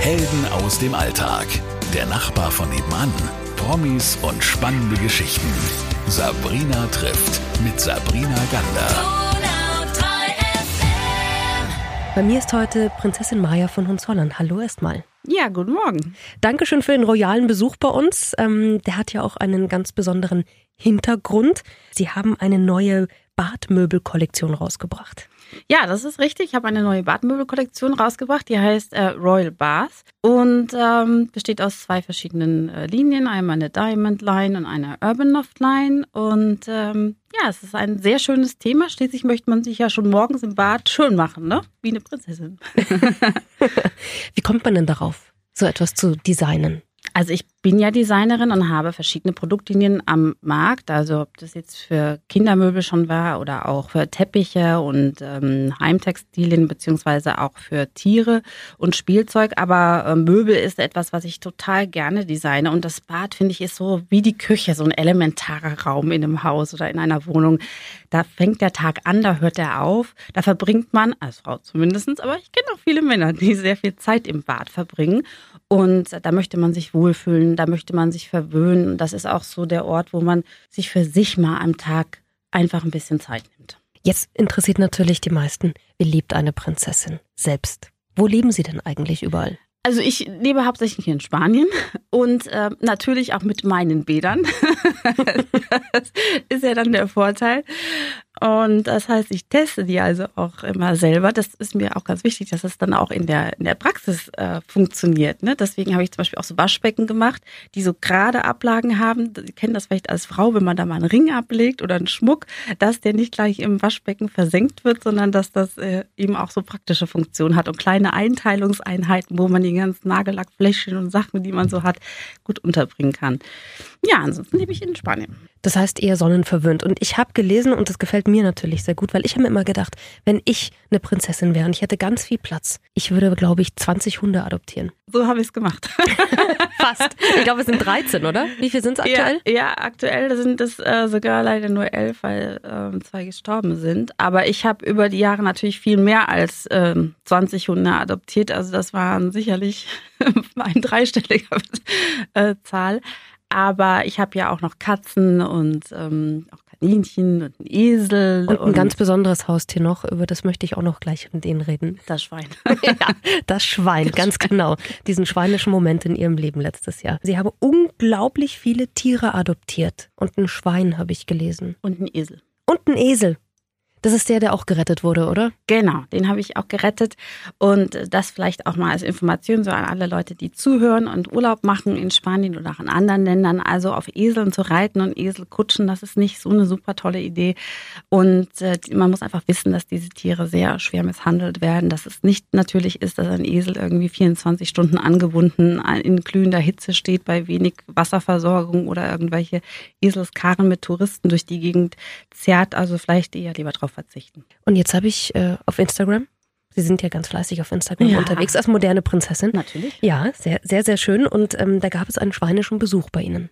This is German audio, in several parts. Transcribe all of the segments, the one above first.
Helden aus dem Alltag. Der Nachbar von nebenan. Promis und spannende Geschichten. Sabrina trifft mit Sabrina Gander. Bei mir ist heute Prinzessin Maya von Hohenzollern. Hallo erstmal. Ja, guten Morgen. Dankeschön für den royalen Besuch bei uns. Ähm, der hat ja auch einen ganz besonderen Hintergrund. Sie haben eine neue Badmöbelkollektion rausgebracht. Ja, das ist richtig. Ich habe eine neue Badmöbelkollektion rausgebracht, die heißt äh, Royal Bath und ähm, besteht aus zwei verschiedenen äh, Linien, einmal eine Diamond Line und eine Urban Loft Line. Und ähm, ja, es ist ein sehr schönes Thema. Schließlich möchte man sich ja schon morgens im Bad schön machen, ne? Wie eine Prinzessin. Wie kommt man denn darauf, so etwas zu designen? Also ich bin ja Designerin und habe verschiedene Produktlinien am Markt. Also ob das jetzt für Kindermöbel schon war oder auch für Teppiche und ähm, Heimtextilien beziehungsweise auch für Tiere und Spielzeug. Aber äh, Möbel ist etwas, was ich total gerne designe. Und das Bad finde ich ist so wie die Küche, so ein elementarer Raum in einem Haus oder in einer Wohnung. Da fängt der Tag an, da hört er auf. Da verbringt man, als Frau zumindestens, aber ich kenne auch viele Männer, die sehr viel Zeit im Bad verbringen. Und da möchte man sich wohlfühlen, da möchte man sich verwöhnen. Das ist auch so der Ort, wo man sich für sich mal am Tag einfach ein bisschen Zeit nimmt. Jetzt interessiert natürlich die meisten, wie lebt eine Prinzessin selbst? Wo leben sie denn eigentlich überall? Also ich lebe hauptsächlich in Spanien und äh, natürlich auch mit meinen Bädern. das ist ja dann der Vorteil. Und das heißt, ich teste die also auch immer selber. Das ist mir auch ganz wichtig, dass es dann auch in der, in der Praxis äh, funktioniert. Ne? Deswegen habe ich zum Beispiel auch so Waschbecken gemacht, die so gerade Ablagen haben. Sie kennen das vielleicht als Frau, wenn man da mal einen Ring ablegt oder einen Schmuck, dass der nicht gleich im Waschbecken versenkt wird, sondern dass das äh, eben auch so praktische Funktion hat und kleine Einteilungseinheiten, wo man die ganzen Nagellackfläschchen und Sachen, die man so hat, gut unterbringen kann. Ja, ansonsten lebe ich in Spanien. Das heißt eher sonnenverwöhnt. Und ich habe gelesen, und das gefällt mir natürlich sehr gut, weil ich habe mir immer gedacht, wenn ich eine Prinzessin wäre und ich hätte ganz viel Platz, ich würde, glaube ich, 20 Hunde adoptieren. So habe ich es gemacht. Fast. Ich glaube, es sind 13, oder? Wie viele sind es aktuell? Ja, ja, aktuell sind es äh, sogar leider nur elf, weil äh, zwei gestorben sind. Aber ich habe über die Jahre natürlich viel mehr als äh, 20 Hunde adoptiert. Also das waren sicherlich ein dreistelliger äh, Zahl. Aber ich habe ja auch noch Katzen und ähm, auch Kaninchen und einen Esel. Und ein und ganz besonderes Haustier noch, über das möchte ich auch noch gleich mit denen reden. Das Schwein. ja, das Schwein, das ganz Schwein. genau. Diesen schweinischen Moment in ihrem Leben letztes Jahr. Sie haben unglaublich viele Tiere adoptiert. Und ein Schwein habe ich gelesen. Und ein Esel. Und ein Esel. Das ist der, der auch gerettet wurde, oder? Genau, den habe ich auch gerettet. Und das vielleicht auch mal als Information so an alle Leute, die zuhören und Urlaub machen in Spanien oder auch in anderen Ländern. Also auf Eseln zu reiten und Esel kutschen, das ist nicht so eine super tolle Idee. Und äh, man muss einfach wissen, dass diese Tiere sehr schwer misshandelt werden, dass es nicht natürlich ist, dass ein Esel irgendwie 24 Stunden angebunden in glühender Hitze steht bei wenig Wasserversorgung oder irgendwelche Eselskarren mit Touristen durch die Gegend zerrt. Also vielleicht eher lieber drauf darauf verzichten. Und jetzt habe ich äh, auf Instagram Sie sind ja ganz fleißig auf Instagram ja. unterwegs als moderne Prinzessin. Natürlich. Ja, sehr, sehr, sehr schön. Und ähm, da gab es einen schweinischen Besuch bei Ihnen.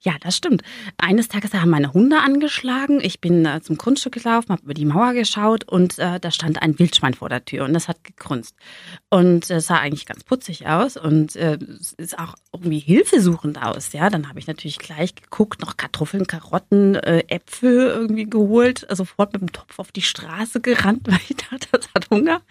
Ja, das stimmt. Eines Tages haben meine Hunde angeschlagen. Ich bin äh, zum Grundstück gelaufen, habe über die Mauer geschaut und äh, da stand ein Wildschwein vor der Tür und das hat gegrunzt. Und es sah eigentlich ganz putzig aus und äh, ist auch irgendwie hilfesuchend aus. Ja, dann habe ich natürlich gleich geguckt, noch Kartoffeln, Karotten, äh, Äpfel irgendwie geholt, sofort mit dem Topf auf die Straße gerannt, weil ich dachte, das hat Hunger.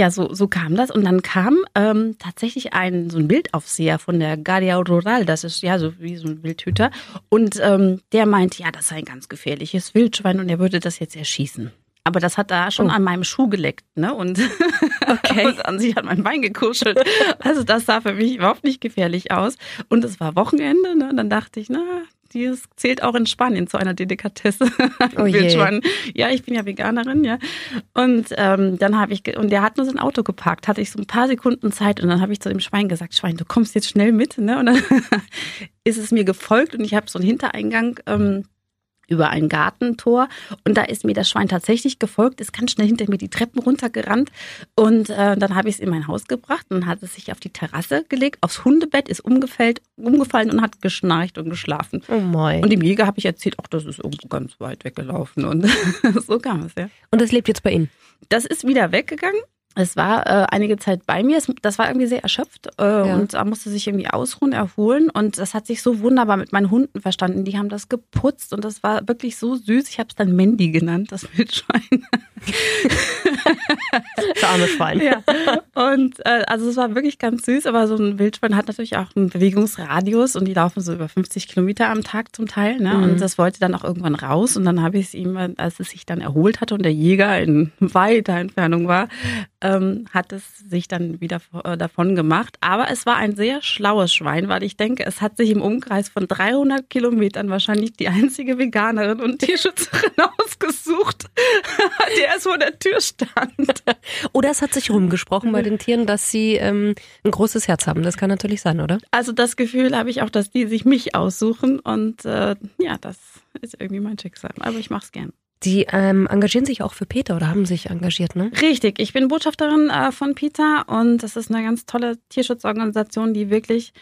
Ja, so, so kam das. Und dann kam ähm, tatsächlich ein so ein Bildaufseher von der Guardia Rural. Das ist ja so wie so ein Wildhüter. Und ähm, der meint, ja, das sei ein ganz gefährliches Wildschwein und er würde das jetzt erschießen. Aber das hat da schon oh. an meinem Schuh geleckt, ne? Und, okay. und an sich hat mein Bein gekuschelt. Also das sah für mich überhaupt nicht gefährlich aus. Und es war Wochenende, ne? Und dann dachte ich, na, die zählt auch in Spanien zu einer Delikatesse. Oh Wildschwein. Ja, ich bin ja Veganerin, ja. Und ähm, dann habe ich, und der hat nur sein Auto geparkt, hatte ich so ein paar Sekunden Zeit und dann habe ich zu dem Schwein gesagt, Schwein, du kommst jetzt schnell mit, ne? Und dann ist es mir gefolgt und ich habe so einen Hintereingang ähm, über ein Gartentor und da ist mir das Schwein tatsächlich gefolgt, ist ganz schnell hinter mir die Treppen runtergerannt und äh, dann habe ich es in mein Haus gebracht und hat es sich auf die Terrasse gelegt, aufs Hundebett, ist umgefällt, umgefallen und hat geschnarcht und geschlafen. Oh mein. Und dem Jäger habe ich erzählt, ach, das ist irgendwo ganz weit weggelaufen und so kam es, ja. Und das lebt jetzt bei Ihnen? Das ist wieder weggegangen es war äh, einige Zeit bei mir. Das war irgendwie sehr erschöpft äh, ja. und da musste sich irgendwie ausruhen, erholen. Und das hat sich so wunderbar mit meinen Hunden verstanden. Die haben das geputzt und das war wirklich so süß. Ich habe es dann Mandy genannt, das Wildschwein. das arme Schwein. Ja. Und äh, also es war wirklich ganz süß, aber so ein Wildschwein hat natürlich auch einen Bewegungsradius und die laufen so über 50 Kilometer am Tag zum Teil. Ne? Mhm. Und das wollte dann auch irgendwann raus. Und dann habe ich es ihm, als es sich dann erholt hatte und der Jäger in weiter Entfernung war, ähm, hat es sich dann wieder äh, davon gemacht. Aber es war ein sehr schlaues Schwein, weil ich denke, es hat sich im Umkreis von 300 Kilometern wahrscheinlich die einzige Veganerin und Tierschützerin ausgesucht, die erst vor der Tür stand. Oder es hat sich rumgesprochen bei den Tieren, dass sie ähm, ein großes Herz haben. Das kann natürlich sein, oder? Also das Gefühl habe ich auch, dass die sich mich aussuchen und äh, ja, das ist irgendwie mein Schicksal. Aber ich mache es gern. Die ähm, engagieren sich auch für Peter oder haben sich engagiert, ne? Richtig, ich bin Botschafterin äh, von Peter und das ist eine ganz tolle Tierschutzorganisation, die wirklich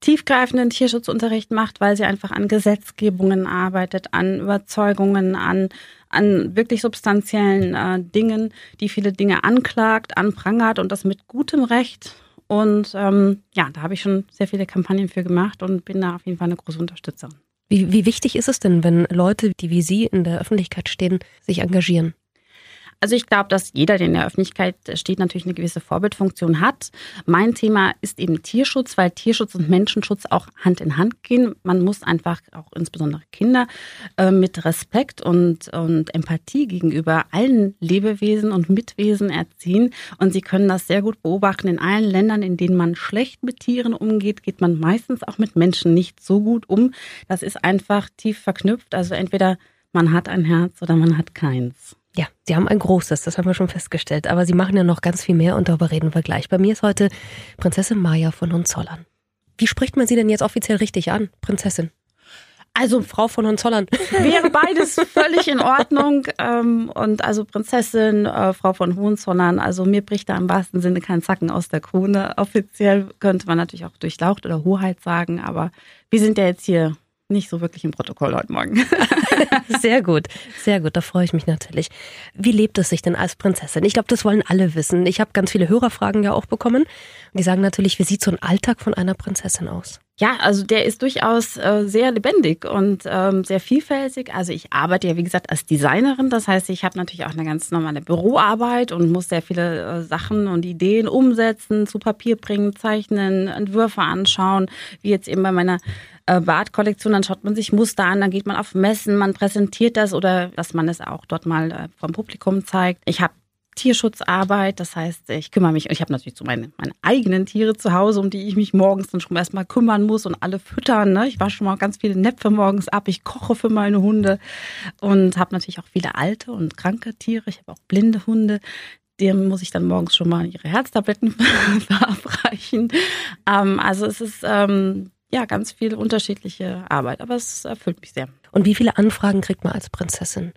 tiefgreifenden Tierschutzunterricht macht, weil sie einfach an Gesetzgebungen arbeitet, an Überzeugungen, an, an wirklich substanziellen äh, Dingen, die viele Dinge anklagt, anprangert und das mit gutem Recht. Und ähm, ja, da habe ich schon sehr viele Kampagnen für gemacht und bin da auf jeden Fall eine große Unterstützerin. Wie, wie wichtig ist es denn, wenn Leute, die wie Sie in der Öffentlichkeit stehen, sich engagieren? Also ich glaube, dass jeder, der in der Öffentlichkeit steht, natürlich eine gewisse Vorbildfunktion hat. Mein Thema ist eben Tierschutz, weil Tierschutz und Menschenschutz auch Hand in Hand gehen. Man muss einfach auch insbesondere Kinder äh, mit Respekt und, und Empathie gegenüber allen Lebewesen und Mitwesen erziehen. Und sie können das sehr gut beobachten. In allen Ländern, in denen man schlecht mit Tieren umgeht, geht man meistens auch mit Menschen nicht so gut um. Das ist einfach tief verknüpft. Also entweder man hat ein Herz oder man hat keins. Ja, Sie haben ein großes, das haben wir schon festgestellt. Aber Sie machen ja noch ganz viel mehr und darüber reden wir gleich. Bei mir ist heute Prinzessin Maya von Hohenzollern. Wie spricht man Sie denn jetzt offiziell richtig an, Prinzessin? Also Frau von Hohenzollern. Wäre beides völlig in Ordnung. Ähm, und also Prinzessin, äh, Frau von Hohenzollern. Also mir bricht da im wahrsten Sinne kein Zacken aus der Krone. Offiziell könnte man natürlich auch durchlaucht oder Hoheit sagen, aber wir sind ja jetzt hier nicht so wirklich im Protokoll heute Morgen. sehr gut, sehr gut, da freue ich mich natürlich. Wie lebt es sich denn als Prinzessin? Ich glaube, das wollen alle wissen. Ich habe ganz viele Hörerfragen ja auch bekommen. Die sagen natürlich, wie sieht so ein Alltag von einer Prinzessin aus? Ja, also der ist durchaus äh, sehr lebendig und ähm, sehr vielfältig. Also ich arbeite ja, wie gesagt, als Designerin. Das heißt, ich habe natürlich auch eine ganz normale Büroarbeit und muss sehr viele äh, Sachen und Ideen umsetzen, zu Papier bringen, zeichnen, Entwürfe anschauen, wie jetzt eben bei meiner äh, Bartkollektion, dann schaut man sich Muster an, dann geht man auf Messen, man präsentiert das oder dass man es auch dort mal äh, vom Publikum zeigt. Ich habe Tierschutzarbeit, das heißt, ich kümmere mich, ich habe natürlich so meine, meine eigenen Tiere zu Hause, um die ich mich morgens dann schon erstmal kümmern muss und alle füttern. Ne? Ich wasche schon mal ganz viele Näpfe morgens ab, ich koche für meine Hunde und habe natürlich auch viele alte und kranke Tiere. Ich habe auch blinde Hunde, dem muss ich dann morgens schon mal ihre Herztabletten verabreichen. Ähm, also es ist ähm, ja, ganz viel unterschiedliche Arbeit, aber es erfüllt mich sehr. Und wie viele Anfragen kriegt man als Prinzessin?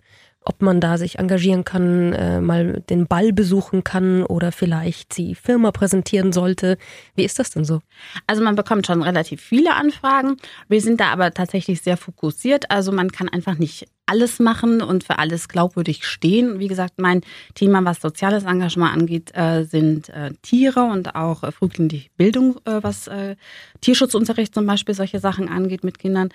Ob man da sich engagieren kann, äh, mal den Ball besuchen kann oder vielleicht die Firma präsentieren sollte. Wie ist das denn so? Also man bekommt schon relativ viele Anfragen. Wir sind da aber tatsächlich sehr fokussiert. Also man kann einfach nicht alles machen und für alles glaubwürdig stehen. Wie gesagt, mein Thema, was soziales Engagement angeht, äh, sind äh, Tiere und auch äh, frühkindliche Bildung, äh, was äh, Tierschutzunterricht zum Beispiel solche Sachen angeht mit Kindern.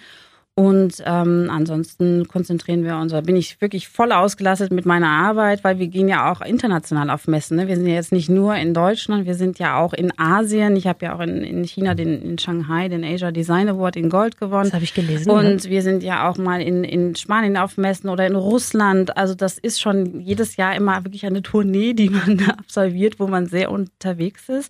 Und ähm, ansonsten konzentrieren wir uns, da bin ich wirklich voll ausgelastet mit meiner Arbeit, weil wir gehen ja auch international auf Messen. Ne? Wir sind ja jetzt nicht nur in Deutschland, wir sind ja auch in Asien. Ich habe ja auch in, in China, den, in Shanghai, den Asia Design Award in Gold gewonnen. Das habe ich gelesen. Und ja. wir sind ja auch mal in, in Spanien auf Messen oder in Russland. Also das ist schon jedes Jahr immer wirklich eine Tournee, die man absolviert, wo man sehr unterwegs ist.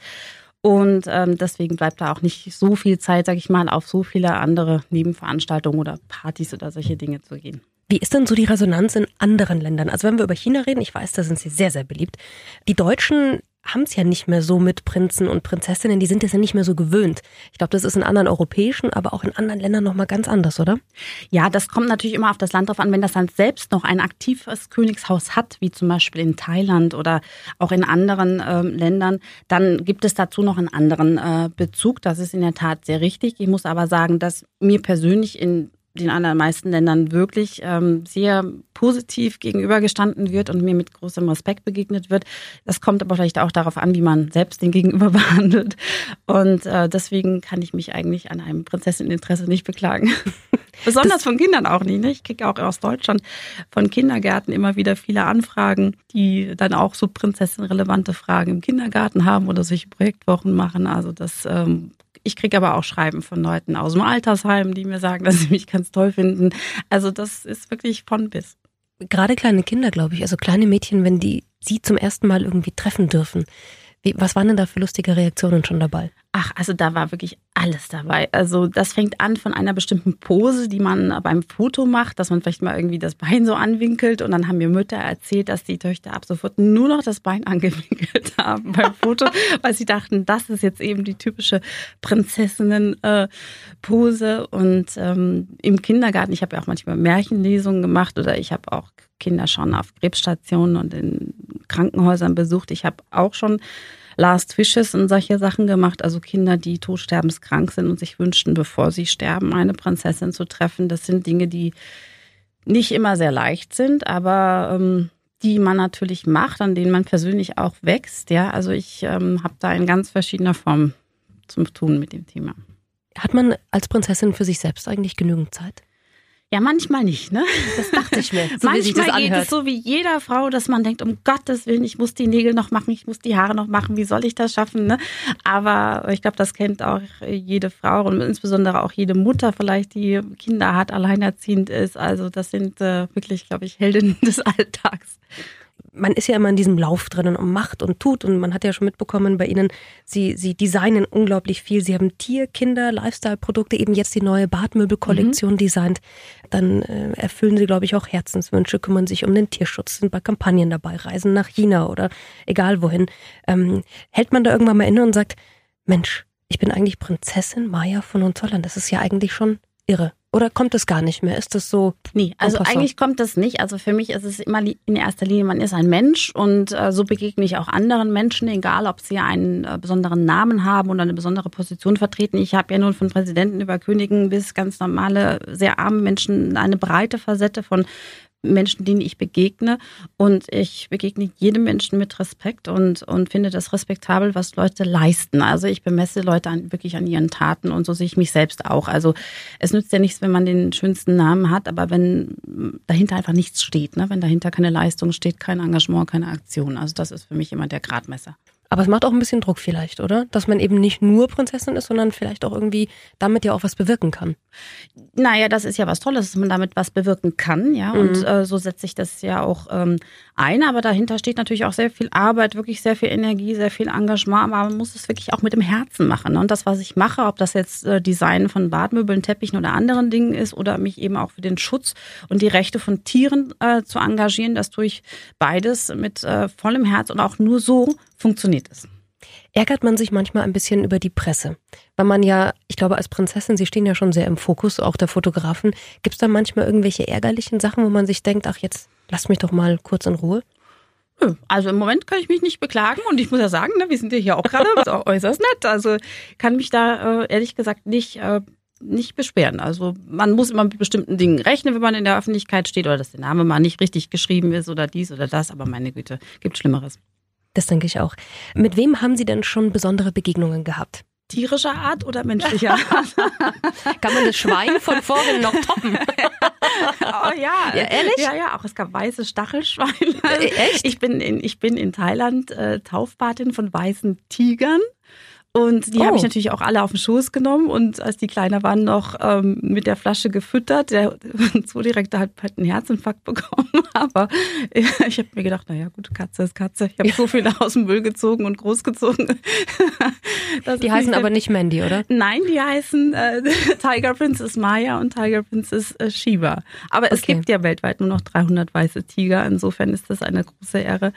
Und ähm, deswegen bleibt da auch nicht so viel Zeit, sag ich mal, auf so viele andere Nebenveranstaltungen oder Partys oder solche Dinge zu gehen. Wie ist denn so die Resonanz in anderen Ländern? Also wenn wir über China reden, ich weiß, da sind sie sehr, sehr beliebt. Die Deutschen haben es ja nicht mehr so mit Prinzen und Prinzessinnen, die sind es ja nicht mehr so gewöhnt. Ich glaube, das ist in anderen europäischen, aber auch in anderen Ländern nochmal ganz anders, oder? Ja, das kommt natürlich immer auf das Land drauf an. Wenn das Land selbst noch ein aktives Königshaus hat, wie zum Beispiel in Thailand oder auch in anderen äh, Ländern, dann gibt es dazu noch einen anderen äh, Bezug. Das ist in der Tat sehr richtig. Ich muss aber sagen, dass mir persönlich in den allermeisten Ländern wirklich ähm, sehr positiv gegenübergestanden wird und mir mit großem Respekt begegnet wird. Das kommt aber vielleicht auch darauf an, wie man selbst den Gegenüber behandelt. Und äh, deswegen kann ich mich eigentlich an einem Prinzessinneninteresse nicht beklagen. Besonders das von Kindern auch nicht. Ne? Ich kriege auch aus Deutschland von Kindergärten immer wieder viele Anfragen, die dann auch so prinzessinrelevante Fragen im Kindergarten haben oder solche Projektwochen machen. Also das ähm, ich kriege aber auch Schreiben von Leuten aus dem Altersheim, die mir sagen, dass sie mich ganz toll finden. Also das ist wirklich von bis. Gerade kleine Kinder, glaube ich, also kleine Mädchen, wenn die sie zum ersten Mal irgendwie treffen dürfen, wie, was waren denn da für lustige Reaktionen schon dabei? Ach, also da war wirklich alles dabei. Also das fängt an von einer bestimmten Pose, die man beim Foto macht, dass man vielleicht mal irgendwie das Bein so anwinkelt. Und dann haben mir Mütter erzählt, dass die Töchter ab sofort nur noch das Bein angewinkelt haben beim Foto, weil sie dachten, das ist jetzt eben die typische Prinzessinnen-Pose. Und ähm, im Kindergarten, ich habe ja auch manchmal Märchenlesungen gemacht oder ich habe auch Kinder schon auf Krebsstationen und in Krankenhäusern besucht. Ich habe auch schon Last Wishes und solche Sachen gemacht, also Kinder, die todsterbenskrank sind und sich wünschten, bevor sie sterben, eine Prinzessin zu treffen. Das sind Dinge, die nicht immer sehr leicht sind, aber ähm, die man natürlich macht, an denen man persönlich auch wächst. Ja, also ich ähm, habe da in ganz verschiedener Form zu tun mit dem Thema. Hat man als Prinzessin für sich selbst eigentlich genügend Zeit? Ja, manchmal nicht, ne? Das dachte ich mir. So manchmal geht es so wie jeder Frau, dass man denkt, um Gottes Willen, ich muss die Nägel noch machen, ich muss die Haare noch machen, wie soll ich das schaffen, ne? Aber ich glaube, das kennt auch jede Frau und insbesondere auch jede Mutter vielleicht, die Kinder hat, alleinerziehend ist. Also das sind äh, wirklich, glaube ich, Heldinnen des Alltags man ist ja immer in diesem Lauf drinnen und macht und tut und man hat ja schon mitbekommen bei Ihnen, Sie, Sie designen unglaublich viel. Sie haben Tier, Kinder, Lifestyle-Produkte, eben jetzt die neue Badmöbelkollektion mhm. designt. Dann äh, erfüllen Sie, glaube ich, auch Herzenswünsche, kümmern sich um den Tierschutz, sind bei Kampagnen dabei, reisen nach China oder egal wohin. Ähm, hält man da irgendwann mal inne und sagt, Mensch, ich bin eigentlich Prinzessin Maya von Hohenzollern. Das ist ja eigentlich schon irre. Oder kommt es gar nicht mehr? Ist das so? Nee, also eigentlich kommt das nicht. Also für mich ist es immer in erster Linie, man ist ein Mensch und äh, so begegne ich auch anderen Menschen, egal ob sie einen äh, besonderen Namen haben oder eine besondere Position vertreten. Ich habe ja nun von Präsidenten über Königen bis ganz normale, sehr arme Menschen eine breite Facette von Menschen, denen ich begegne. Und ich begegne jedem Menschen mit Respekt und, und finde das respektabel, was Leute leisten. Also ich bemesse Leute an, wirklich an ihren Taten und so sehe ich mich selbst auch. Also es nützt ja nichts, wenn man den schönsten Namen hat, aber wenn dahinter einfach nichts steht, ne? wenn dahinter keine Leistung steht, kein Engagement, keine Aktion. Also das ist für mich immer der Gradmesser. Aber es macht auch ein bisschen Druck vielleicht, oder? Dass man eben nicht nur Prinzessin ist, sondern vielleicht auch irgendwie damit ja auch was bewirken kann. Naja, das ist ja was Tolles, dass man damit was bewirken kann, ja. Mhm. Und äh, so setze ich das ja auch ähm, ein. Aber dahinter steht natürlich auch sehr viel Arbeit, wirklich sehr viel Energie, sehr viel Engagement. Aber man muss es wirklich auch mit dem Herzen machen. Ne? Und das, was ich mache, ob das jetzt äh, Design von Badmöbeln, Teppichen oder anderen Dingen ist oder mich eben auch für den Schutz und die Rechte von Tieren äh, zu engagieren, das tue ich beides mit äh, vollem Herz und auch nur so funktioniert es. Ärgert man sich manchmal ein bisschen über die Presse? Weil man ja, ich glaube, als Prinzessin, Sie stehen ja schon sehr im Fokus, auch der Fotografen. Gibt es da manchmal irgendwelche ärgerlichen Sachen, wo man sich denkt, ach, jetzt lass mich doch mal kurz in Ruhe? Also im Moment kann ich mich nicht beklagen und ich muss ja sagen, ne, wir sind ja hier auch gerade äußerst nett. Also kann mich da äh, ehrlich gesagt nicht, äh, nicht beschweren. Also man muss immer mit bestimmten Dingen rechnen, wenn man in der Öffentlichkeit steht oder dass der Name mal nicht richtig geschrieben ist oder dies oder das. Aber meine Güte, gibt Schlimmeres. Das denke ich auch. Mit wem haben Sie denn schon besondere Begegnungen gehabt? Tierischer Art oder menschlicher Art? Kann man das Schwein von vorhin noch toppen? oh ja. ja. Ehrlich? Ja, ja, auch es gab weiße Stachelschweine. Äh, echt? Ich bin in, ich bin in Thailand äh, Taufpatin von weißen Tigern. Und die oh. habe ich natürlich auch alle auf den Schoß genommen und als die kleiner waren, noch ähm, mit der Flasche gefüttert. Der Zoodirektor hat halt einen Herzinfarkt bekommen. Aber ich habe mir gedacht, naja gut, Katze ist Katze. Ich habe so viele aus dem Müll gezogen und großgezogen. die heißen aber nicht Mandy, oder? Nein, die heißen äh, Tiger Princess Maya und Tiger Princess äh, Shiva. Aber okay. es gibt ja weltweit nur noch 300 weiße Tiger. Insofern ist das eine große Ehre,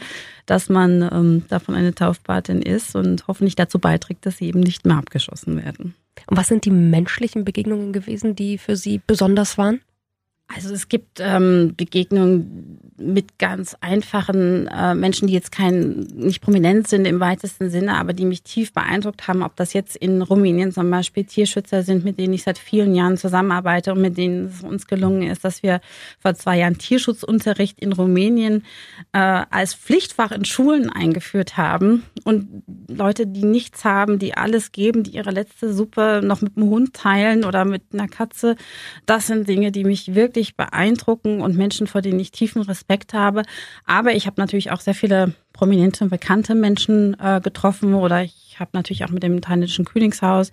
dass man ähm, davon eine Taufpatin ist und hoffentlich dazu beiträgt, dass sie eben nicht mehr abgeschossen werden. Und was sind die menschlichen Begegnungen gewesen, die für Sie besonders waren? Also es gibt ähm, Begegnungen mit ganz einfachen äh, Menschen, die jetzt kein nicht prominent sind im weitesten Sinne, aber die mich tief beeindruckt haben. Ob das jetzt in Rumänien zum Beispiel Tierschützer sind, mit denen ich seit vielen Jahren zusammenarbeite und mit denen es uns gelungen ist, dass wir vor zwei Jahren Tierschutzunterricht in Rumänien äh, als Pflichtfach in Schulen eingeführt haben und Leute, die nichts haben, die alles geben, die ihre letzte Suppe noch mit dem Hund teilen oder mit einer Katze. Das sind Dinge, die mich wirklich beeindrucken und Menschen, vor denen ich tiefen Respekt habe. Aber ich habe natürlich auch sehr viele prominente und bekannte Menschen äh, getroffen oder ich habe natürlich auch mit dem thailändischen Königshaus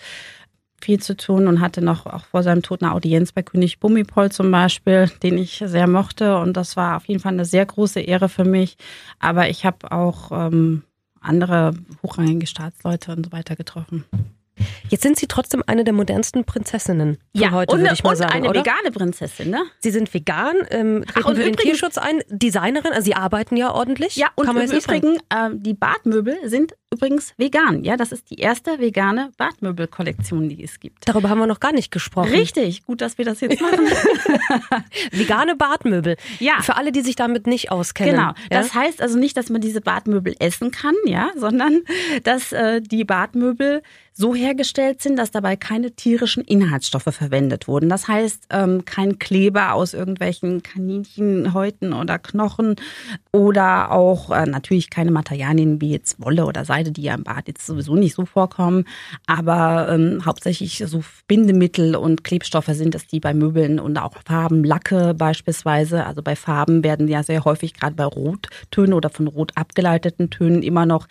viel zu tun und hatte noch auch vor seinem Tod eine Audienz bei König Bumipol zum Beispiel, den ich sehr mochte. Und das war auf jeden Fall eine sehr große Ehre für mich. Aber ich habe auch ähm, andere hochrangige Staatsleute und so weiter getroffen. Jetzt sind Sie trotzdem eine der modernsten Prinzessinnen von ja, heute, würde ich mal und sagen, eine oder? vegane Prinzessin, ne? Sie sind vegan, ähm, treten Ach, und für den übrigens- Tierschutz ein, Designerin, also Sie arbeiten ja ordentlich. Ja, und im. Übrigen, ähm, die Badmöbel sind übrigens vegan. Ja, das ist die erste vegane Badmöbelkollektion, die es gibt. Darüber haben wir noch gar nicht gesprochen. Richtig, gut, dass wir das jetzt machen. Vegane Badmöbel. Ja. Für alle, die sich damit nicht auskennen. Genau. Ja? Das heißt also nicht, dass man diese Badmöbel essen kann, ja, sondern dass äh, die Badmöbel so hergestellt sind, dass dabei keine tierischen Inhaltsstoffe verwendet wurden. Das heißt, ähm, kein Kleber aus irgendwelchen Kaninchenhäuten oder Knochen oder auch äh, natürlich keine Materialien wie jetzt Wolle oder Seide, die ja im Bad jetzt sowieso nicht so vorkommen, aber ähm, hauptsächlich so Bindemittel und Klebstoffe sind es, die bei Möbeln und auch Farben, Lacke beispielsweise, also bei Farben werden ja sehr häufig gerade bei Rottönen oder von rot abgeleiteten Tönen immer noch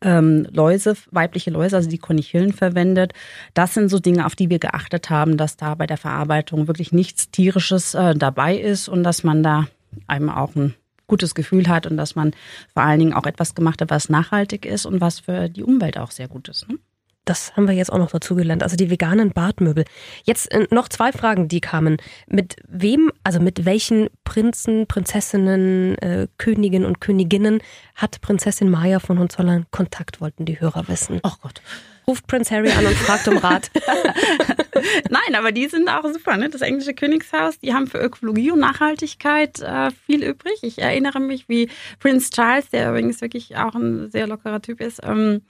ähm, Läuse, weibliche Läuse, also die Konichillen verwendet. Das sind so Dinge, auf die wir geachtet haben, dass da bei der Verarbeitung wirklich nichts Tierisches äh, dabei ist und dass man da einem auch ein gutes Gefühl hat und dass man vor allen Dingen auch etwas gemacht hat, was nachhaltig ist und was für die Umwelt auch sehr gut ist. Ne? Das haben wir jetzt auch noch dazu gelernt. Also die veganen Badmöbel. Jetzt äh, noch zwei Fragen, die kamen. Mit wem, also mit welchen Prinzen, Prinzessinnen, äh, Königen und Königinnen hat Prinzessin Maya von Hohenzollern Kontakt, wollten die Hörer wissen. Oh Gott. Ruft Prinz Harry an und fragt um Rat. Nein, aber die sind auch super. Ne? Das englische Königshaus, die haben für Ökologie und Nachhaltigkeit äh, viel übrig. Ich erinnere mich, wie Prince Charles, der übrigens wirklich auch ein sehr lockerer Typ ist, ähm,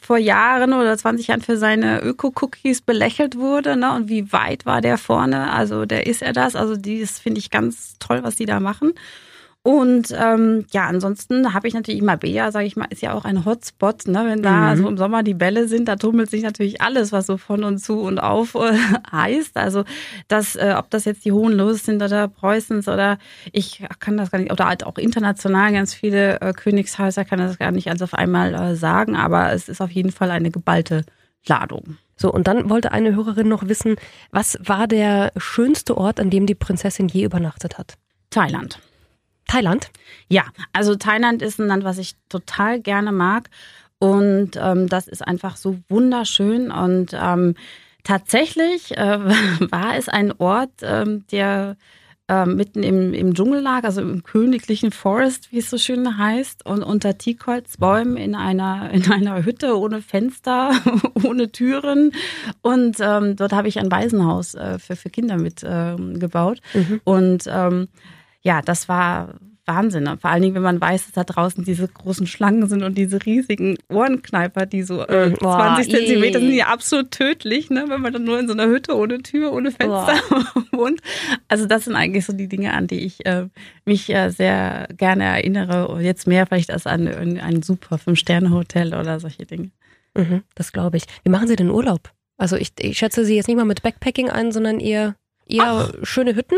vor Jahren oder 20 Jahren für seine Öko-Cookies belächelt wurde. Ne? Und wie weit war der vorne? Also der ist er das. Also das finde ich ganz toll, was die da machen. Und ähm, ja, ansonsten habe ich natürlich Mabea, sage ich mal, ist ja auch ein Hotspot, ne? Wenn da Mhm. so im Sommer die Bälle sind, da tummelt sich natürlich alles, was so von und zu und auf äh, heißt. Also das, äh, ob das jetzt die Hohenlohes sind oder Preußens oder ich kann das gar nicht, oder halt auch international ganz viele äh, Königshäuser kann das gar nicht alles auf einmal äh, sagen, aber es ist auf jeden Fall eine geballte Ladung. So, und dann wollte eine Hörerin noch wissen, was war der schönste Ort, an dem die Prinzessin je übernachtet hat? Thailand. Thailand? Ja, also Thailand ist ein Land, was ich total gerne mag. Und ähm, das ist einfach so wunderschön. Und ähm, tatsächlich äh, war es ein Ort, ähm, der äh, mitten im, im Dschungel lag, also im königlichen Forest, wie es so schön heißt, und unter Teakholzbäumen in einer, in einer Hütte ohne Fenster, ohne Türen. Und ähm, dort habe ich ein Waisenhaus äh, für, für Kinder mit ähm, gebaut. Und ähm, ja, das war Wahnsinn. Und vor allen Dingen, wenn man weiß, dass da draußen diese großen Schlangen sind und diese riesigen Ohrenkneiper, die so äh, Mm, boah, 20 Zentimeter sind, ja absolut tödlich, ne? wenn man dann nur in so einer Hütte ohne Tür, ohne Fenster wohnt. Also das sind eigentlich so die Dinge, an die ich äh, mich äh, sehr gerne erinnere. Und Jetzt mehr vielleicht als an ein, ein super Fünf-Sterne-Hotel oder solche Dinge. Mhm, das glaube ich. Wie machen Sie denn Urlaub? Also ich, ich schätze Sie jetzt nicht mal mit Backpacking ein, sondern eher, eher schöne Hütten?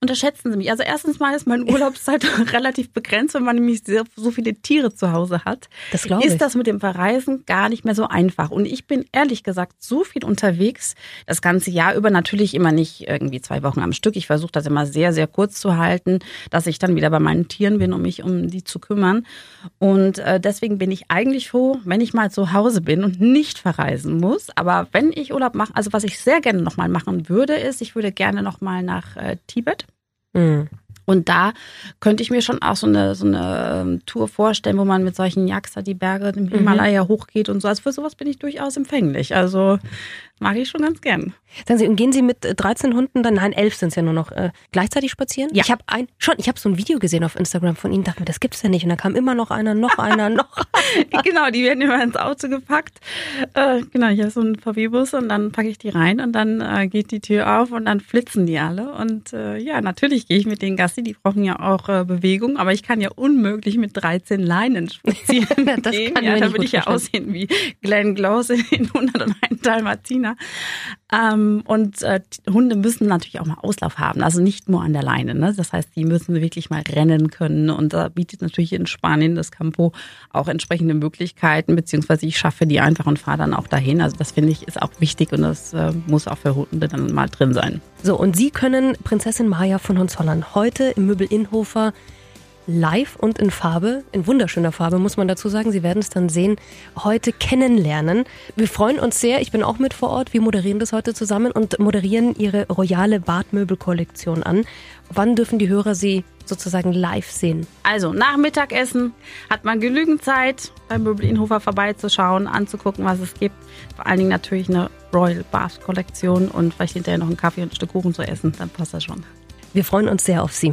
Unterschätzen Sie mich. Also erstens mal ist meine Urlaubszeit relativ begrenzt, wenn man nämlich sehr, so viele Tiere zu Hause hat. Das glaube ich. Ist das mit dem Verreisen gar nicht mehr so einfach. Und ich bin ehrlich gesagt so viel unterwegs, das ganze Jahr über natürlich immer nicht irgendwie zwei Wochen am Stück. Ich versuche das immer sehr, sehr kurz zu halten, dass ich dann wieder bei meinen Tieren bin, um mich um die zu kümmern. Und äh, deswegen bin ich eigentlich froh, wenn ich mal zu Hause bin und nicht verreisen muss. Aber wenn ich Urlaub mache, also was ich sehr gerne nochmal machen würde, ist, ich würde gerne nochmal nach äh, Tibet. Mhm. Und da könnte ich mir schon auch so eine, so eine ähm, Tour vorstellen, wo man mit solchen Yaks die Berge im Himalaya mhm. hochgeht und so. Also für sowas bin ich durchaus empfänglich. Also mag ich schon ganz gern. Sagen Sie, und gehen Sie mit 13 äh, Hunden dann, nein, 11 sind es ja nur noch, äh, gleichzeitig spazieren? Ja. Ich habe ein, schon, ich habe so ein Video gesehen auf Instagram von Ihnen, dachte mir, das gibt's ja nicht. Und da kam immer noch einer, noch einer, noch. genau, die werden immer ins Auto gepackt. Äh, genau, ich habe so einen VW-Bus und dann packe ich die rein und dann äh, geht die Tür auf und dann flitzen die alle. Und äh, ja, natürlich gehe ich mit den Gassi, die brauchen ja auch äh, Bewegung, aber ich kann ja unmöglich mit 13 Leinen spazieren das gehen. Kann ja, da würde ich ja aussehen wie Glenn Close in 101 Dalmatiner. Ähm, und äh, Hunde müssen natürlich auch mal Auslauf haben, also nicht nur an der Leine. Ne? Das heißt, die müssen wirklich mal rennen können. Und da bietet natürlich in Spanien das Campo auch entsprechende Möglichkeiten, beziehungsweise ich schaffe die einfach und fahre dann auch dahin. Also das finde ich ist auch wichtig und das äh, muss auch für Hunde dann mal drin sein. So, und Sie können Prinzessin Maya von Hohenzollern heute im Möbel Inhofer live und in Farbe, in wunderschöner Farbe, muss man dazu sagen. Sie werden es dann sehen, heute kennenlernen. Wir freuen uns sehr. Ich bin auch mit vor Ort. Wir moderieren das heute zusammen und moderieren Ihre royale Badmöbelkollektion an. Wann dürfen die Hörer Sie sozusagen live sehen? Also nach Mittagessen hat man genügend Zeit, beim Möbel Inhofer vorbeizuschauen, anzugucken, was es gibt. Vor allen Dingen natürlich eine Royal Bath Kollektion und vielleicht hinterher noch einen Kaffee und ein Stück Kuchen zu essen. Dann passt das schon. Wir freuen uns sehr auf Sie.